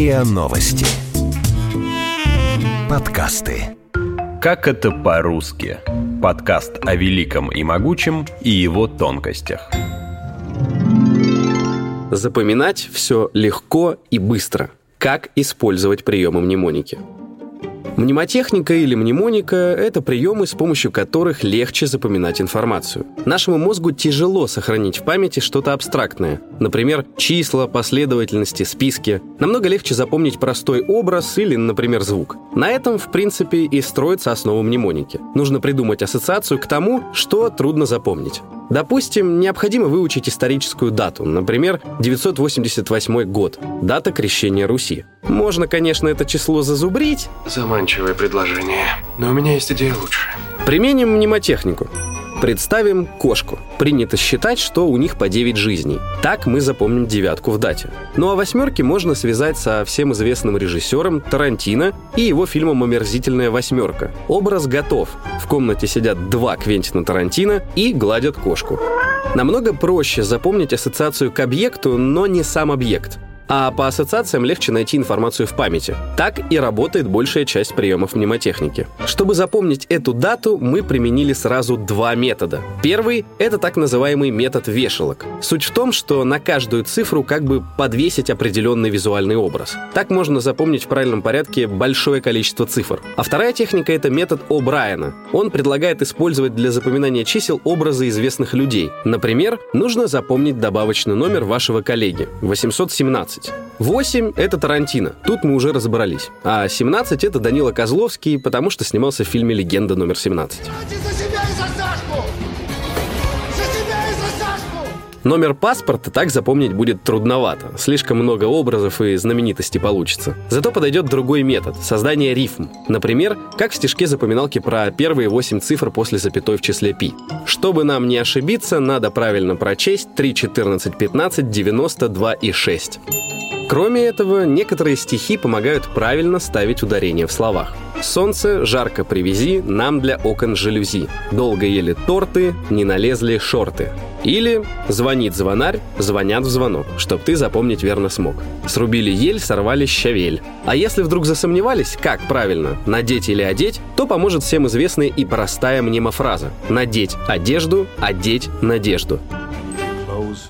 РИА Новости. Подкасты. Как это по-русски? Подкаст о великом и могучем и его тонкостях. Запоминать все легко и быстро. Как использовать приемы мнемоники? Мнемотехника или мнемоника – это приемы, с помощью которых легче запоминать информацию. Нашему мозгу тяжело сохранить в памяти что-то абстрактное. Например, числа, последовательности, списки. Намного легче запомнить простой образ или, например, звук. На этом, в принципе, и строится основа мнемоники. Нужно придумать ассоциацию к тому, что трудно запомнить. Допустим, необходимо выучить историческую дату, например, 988 год, дата крещения Руси. Можно, конечно, это число зазубрить. Заманчивое предложение, но у меня есть идея лучше. Применим мнемотехнику. Представим кошку. Принято считать, что у них по 9 жизней. Так мы запомним девятку в дате. Ну а восьмерки можно связать со всем известным режиссером Тарантино и его фильмом «Омерзительная восьмерка». Образ готов. В комнате сидят два Квентина Тарантино и гладят кошку. Намного проще запомнить ассоциацию к объекту, но не сам объект – а по ассоциациям легче найти информацию в памяти. Так и работает большая часть приемов мнемотехники. Чтобы запомнить эту дату, мы применили сразу два метода. Первый — это так называемый метод вешалок. Суть в том, что на каждую цифру как бы подвесить определенный визуальный образ. Так можно запомнить в правильном порядке большое количество цифр. А вторая техника — это метод О'Брайена. Он предлагает использовать для запоминания чисел образы известных людей. Например, нужно запомнить добавочный номер вашего коллеги — 817. 17. 8 — это Тарантино, тут мы уже разобрались. А 17 — это Данила Козловский, потому что снимался в фильме «Легенда номер 17». Номер паспорта так запомнить будет трудновато. Слишком много образов и знаменитостей получится. Зато подойдет другой метод — создание рифм. Например, как в стишке запоминалки про первые 8 цифр после запятой в числе пи. Чтобы нам не ошибиться, надо правильно прочесть 3, 14, 15, 92 и 6. Кроме этого, некоторые стихи помогают правильно ставить ударение в словах. «Солнце жарко привези, нам для окон жалюзи. Долго ели торты, не налезли шорты». Или «Звонит звонарь, звонят в звонок, чтоб ты запомнить верно смог». Срубили ель, сорвали щавель. А если вдруг засомневались, как правильно, надеть или одеть, то поможет всем известная и простая мнемофраза. Надеть одежду, одеть надежду.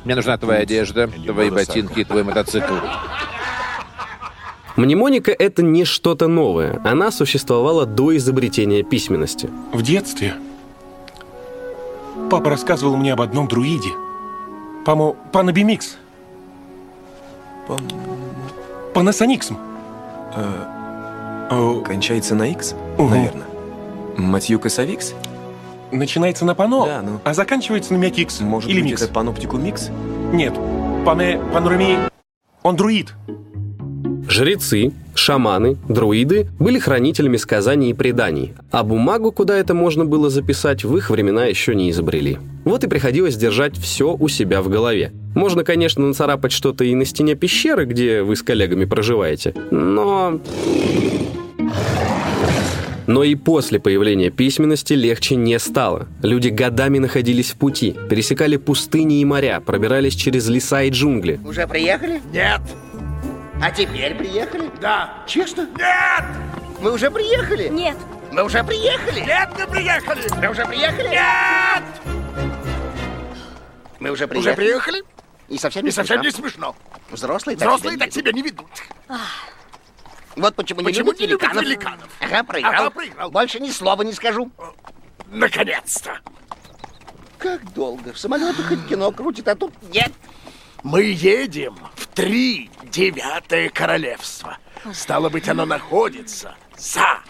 Мне нужна твоя одежда, твои ботинки и твой мотоцикл. Мнемоника — это не что-то новое. Она существовала до изобретения письменности. В детстве папа рассказывал мне об одном друиде. По-моему, Панабимикс. Пан... Панасониксм. Э, кончается на X, Угу. наверное. Матью Косовикс? Начинается на пано, Да, ну. а заканчивается на мякикс. Может Или быть, микс. это Паноптику Микс? Нет, пане... панорами... Он друид. Жрецы, шаманы, друиды были хранителями сказаний и преданий, а бумагу, куда это можно было записать, в их времена еще не изобрели. Вот и приходилось держать все у себя в голове. Можно, конечно, нацарапать что-то и на стене пещеры, где вы с коллегами проживаете, но... Но и после появления письменности легче не стало. Люди годами находились в пути, пересекали пустыни и моря, пробирались через леса и джунгли. Уже приехали? Нет! А теперь приехали? Да! Честно? Нет! Мы уже приехали? Нет. Мы уже приехали? Нет, мы приехали! Мы уже приехали? Нет! Мы уже приехали? Уже приехали? И совсем И не совсем не смешно. Взрослые так Взрослые себя так себя не ведут. Вот почему, Почему не любят не любят великанов. великанов? Ага, проиграл. Ага, проиграл. Больше ни слова не скажу. Наконец-то! Как долго? В самолетах хоть кино крутит, а тут нет. Мы едем в три девятое королевство. Стало быть, оно находится за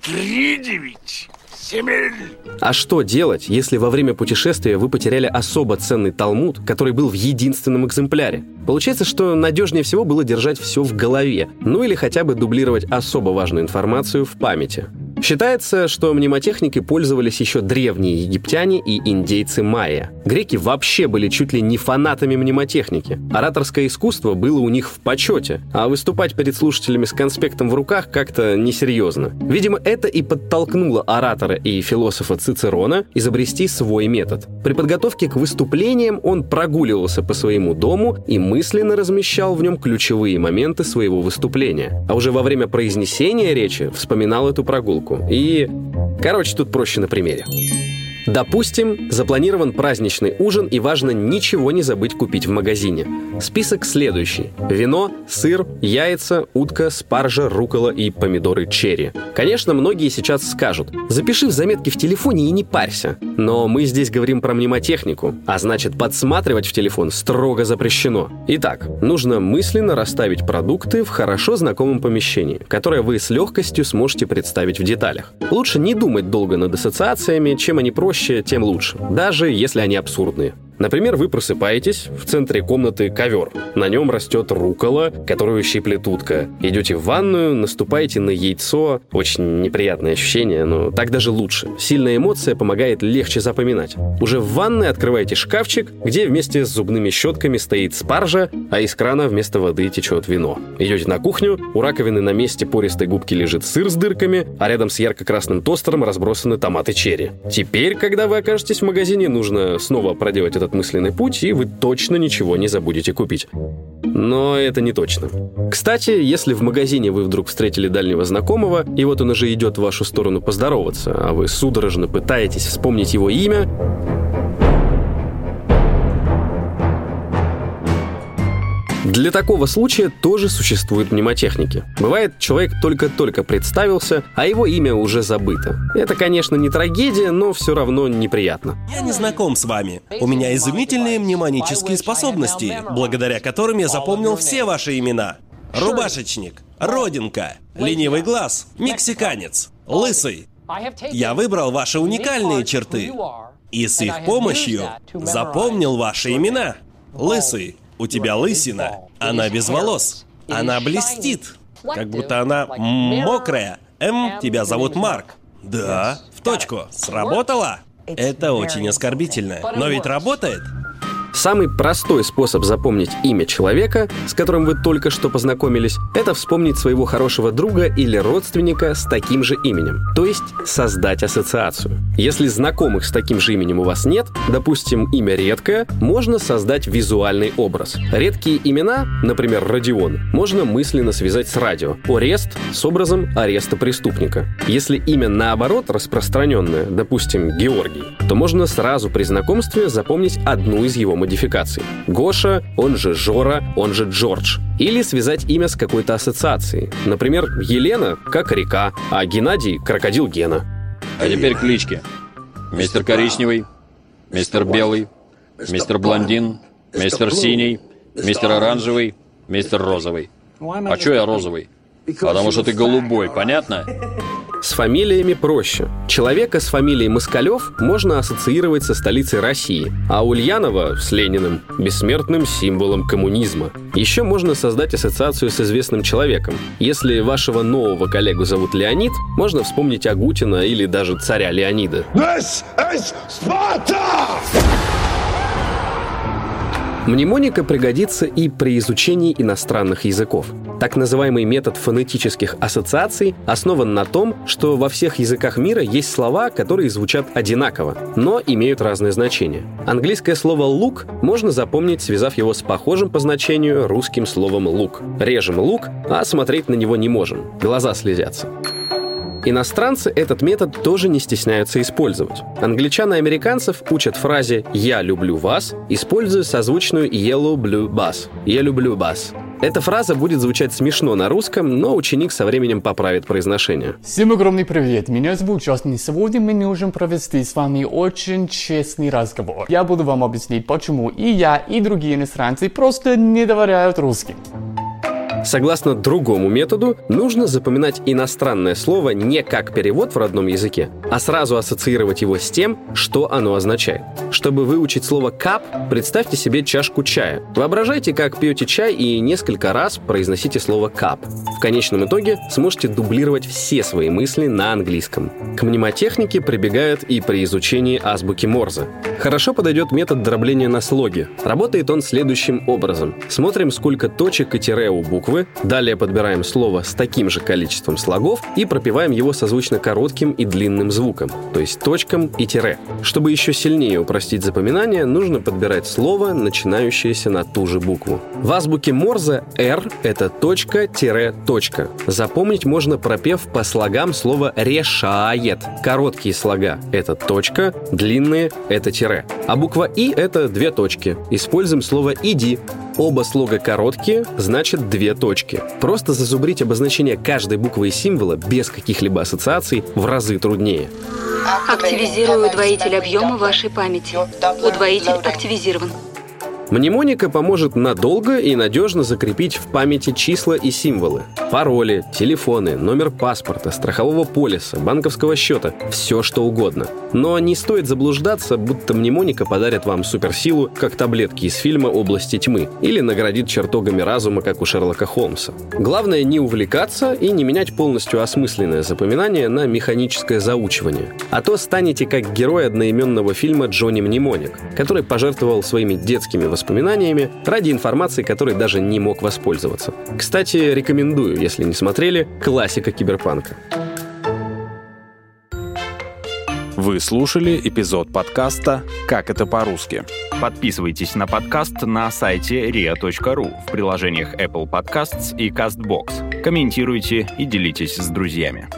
три девять земель. А что делать, если во время путешествия вы потеряли особо ценный талмуд, который был в единственном экземпляре? Получается, что надежнее всего было держать все в голове, ну или хотя бы дублировать особо важную информацию в памяти. Считается, что мнемотехникой пользовались еще древние египтяне и индейцы майя. Греки вообще были чуть ли не фанатами мнемотехники. Ораторское искусство было у них в почете, а выступать перед слушателями с конспектом в руках как-то несерьезно. Видимо, это и подтолкнуло оратора и философа Цицерона изобрести свой метод. При подготовке к выступлениям он прогуливался по своему дому и мысленно размещал в нем ключевые моменты своего выступления. А уже во время произнесения речи вспоминал эту прогулку. И... Короче, тут проще на примере. Допустим, запланирован праздничный ужин и важно ничего не забыть купить в магазине. Список следующий. Вино, сыр, яйца, утка, спаржа, рукола и помидоры черри. Конечно, многие сейчас скажут, запиши в заметки в телефоне и не парься. Но мы здесь говорим про мнемотехнику, а значит подсматривать в телефон строго запрещено. Итак, нужно мысленно расставить продукты в хорошо знакомом помещении, которое вы с легкостью сможете представить в деталях. Лучше не думать долго над ассоциациями, чем они проще тем лучше, даже если они абсурдные. Например, вы просыпаетесь, в центре комнаты ковер. На нем растет рукола, которую щиплет утка. Идете в ванную, наступаете на яйцо. Очень неприятное ощущение, но так даже лучше. Сильная эмоция помогает легче запоминать. Уже в ванной открываете шкафчик, где вместе с зубными щетками стоит спаржа, а из крана вместо воды течет вино. Идете на кухню, у раковины на месте пористой губки лежит сыр с дырками, а рядом с ярко-красным тостером разбросаны томаты черри. Теперь, когда вы окажетесь в магазине, нужно снова проделать этот этот мысленный путь, и вы точно ничего не забудете купить. Но это не точно. Кстати, если в магазине вы вдруг встретили дальнего знакомого, и вот он уже идет в вашу сторону поздороваться, а вы судорожно пытаетесь вспомнить его имя, Для такого случая тоже существуют мнемотехники. Бывает, человек только-только представился, а его имя уже забыто. Это, конечно, не трагедия, но все равно неприятно. Я не знаком с вами. У меня изумительные мнемонические способности, благодаря которым я запомнил все ваши имена. Рубашечник, Родинка, Ленивый глаз, Мексиканец, Лысый. Я выбрал ваши уникальные черты и с их помощью запомнил ваши имена. Лысый, у тебя лысина. Она без волос. Она блестит. Как будто она мокрая. М, тебя зовут Марк. Да, в точку. Сработало? Это очень оскорбительно. Но ведь работает. Самый простой способ запомнить имя человека, с которым вы только что познакомились, это вспомнить своего хорошего друга или родственника с таким же именем, то есть создать ассоциацию. Если знакомых с таким же именем у вас нет, допустим, имя редкое, можно создать визуальный образ. Редкие имена, например, Родион, можно мысленно связать с радио, Орест с образом ареста преступника. Если имя наоборот распространенное, допустим, Георгий, то можно сразу при знакомстве запомнить одну из его модификаций. Гоша, он же Жора, он же Джордж. Или связать имя с какой-то ассоциацией. Например, Елена – как река, а Геннадий – крокодил Гена. А теперь клички. Мистер Коричневый, мистер Белый, мистер Блондин, мистер Синий, мистер Оранжевый, мистер Розовый. А чё я розовый? Потому что ты голубой, понятно? С фамилиями проще. Человека с фамилией Москалев можно ассоциировать со столицей России, а Ульянова с Лениным – бессмертным символом коммунизма. Еще можно создать ассоциацию с известным человеком. Если вашего нового коллегу зовут Леонид, можно вспомнить Агутина или даже царя Леонида. This is Sparta! Мнемоника пригодится и при изучении иностранных языков. Так называемый метод фонетических ассоциаций основан на том, что во всех языках мира есть слова, которые звучат одинаково, но имеют разное значение. Английское слово «лук» можно запомнить, связав его с похожим по значению русским словом «лук». Режем лук, а смотреть на него не можем. Глаза слезятся. Иностранцы этот метод тоже не стесняются использовать. Англичан и американцев учат фразе «я люблю вас», используя созвучную «yellow blue bus» – «я люблю бас». Эта фраза будет звучать смешно на русском, но ученик со временем поправит произношение. Всем огромный привет, меня зовут Джастин, и сегодня мы можем провести с вами очень честный разговор. Я буду вам объяснить, почему и я, и другие иностранцы просто не доверяют русским. Согласно другому методу, нужно запоминать иностранное слово не как перевод в родном языке, а сразу ассоциировать его с тем, что оно означает. Чтобы выучить слово «кап», представьте себе чашку чая. Воображайте, как пьете чай и несколько раз произносите слово «кап». В конечном итоге сможете дублировать все свои мысли на английском. К мнемотехнике прибегают и при изучении азбуки Морзе. Хорошо подойдет метод дробления на слоги. Работает он следующим образом. Смотрим, сколько точек и тире у буквы, далее подбираем слово с таким же количеством слогов и пропиваем его созвучно коротким и длинным звуком, то есть точкам и тире. Чтобы еще сильнее упростить запоминание, нужно подбирать слово, начинающееся на ту же букву. В азбуке Морзе R — это точка-точка. Запомнить можно, пропев по слогам слово «решает». Короткие слога — это точка, длинные — это тире. А буква «и» — это две точки. Используем слово «иди». Оба слога короткие, значит две точки. Просто зазубрить обозначение каждой буквы и символа без каких-либо ассоциаций в разы труднее. Активизирую удвоитель объема вашей памяти. Удвоитель активизирован. Мнемоника поможет надолго и надежно закрепить в памяти числа и символы. Пароли, телефоны, номер паспорта, страхового полиса, банковского счета – все что угодно. Но не стоит заблуждаться, будто мнемоника подарит вам суперсилу, как таблетки из фильма «Области тьмы» или наградит чертогами разума, как у Шерлока Холмса. Главное не увлекаться и не менять полностью осмысленное запоминание на механическое заучивание. А то станете как герой одноименного фильма «Джонни Мнемоник», который пожертвовал своими детскими воспоминаниями ради информации, которой даже не мог воспользоваться. Кстати, рекомендую, если не смотрели, классика киберпанка. Вы слушали эпизод подкаста «Как это по-русски». Подписывайтесь на подкаст на сайте ria.ru в приложениях Apple Podcasts и CastBox. Комментируйте и делитесь с друзьями.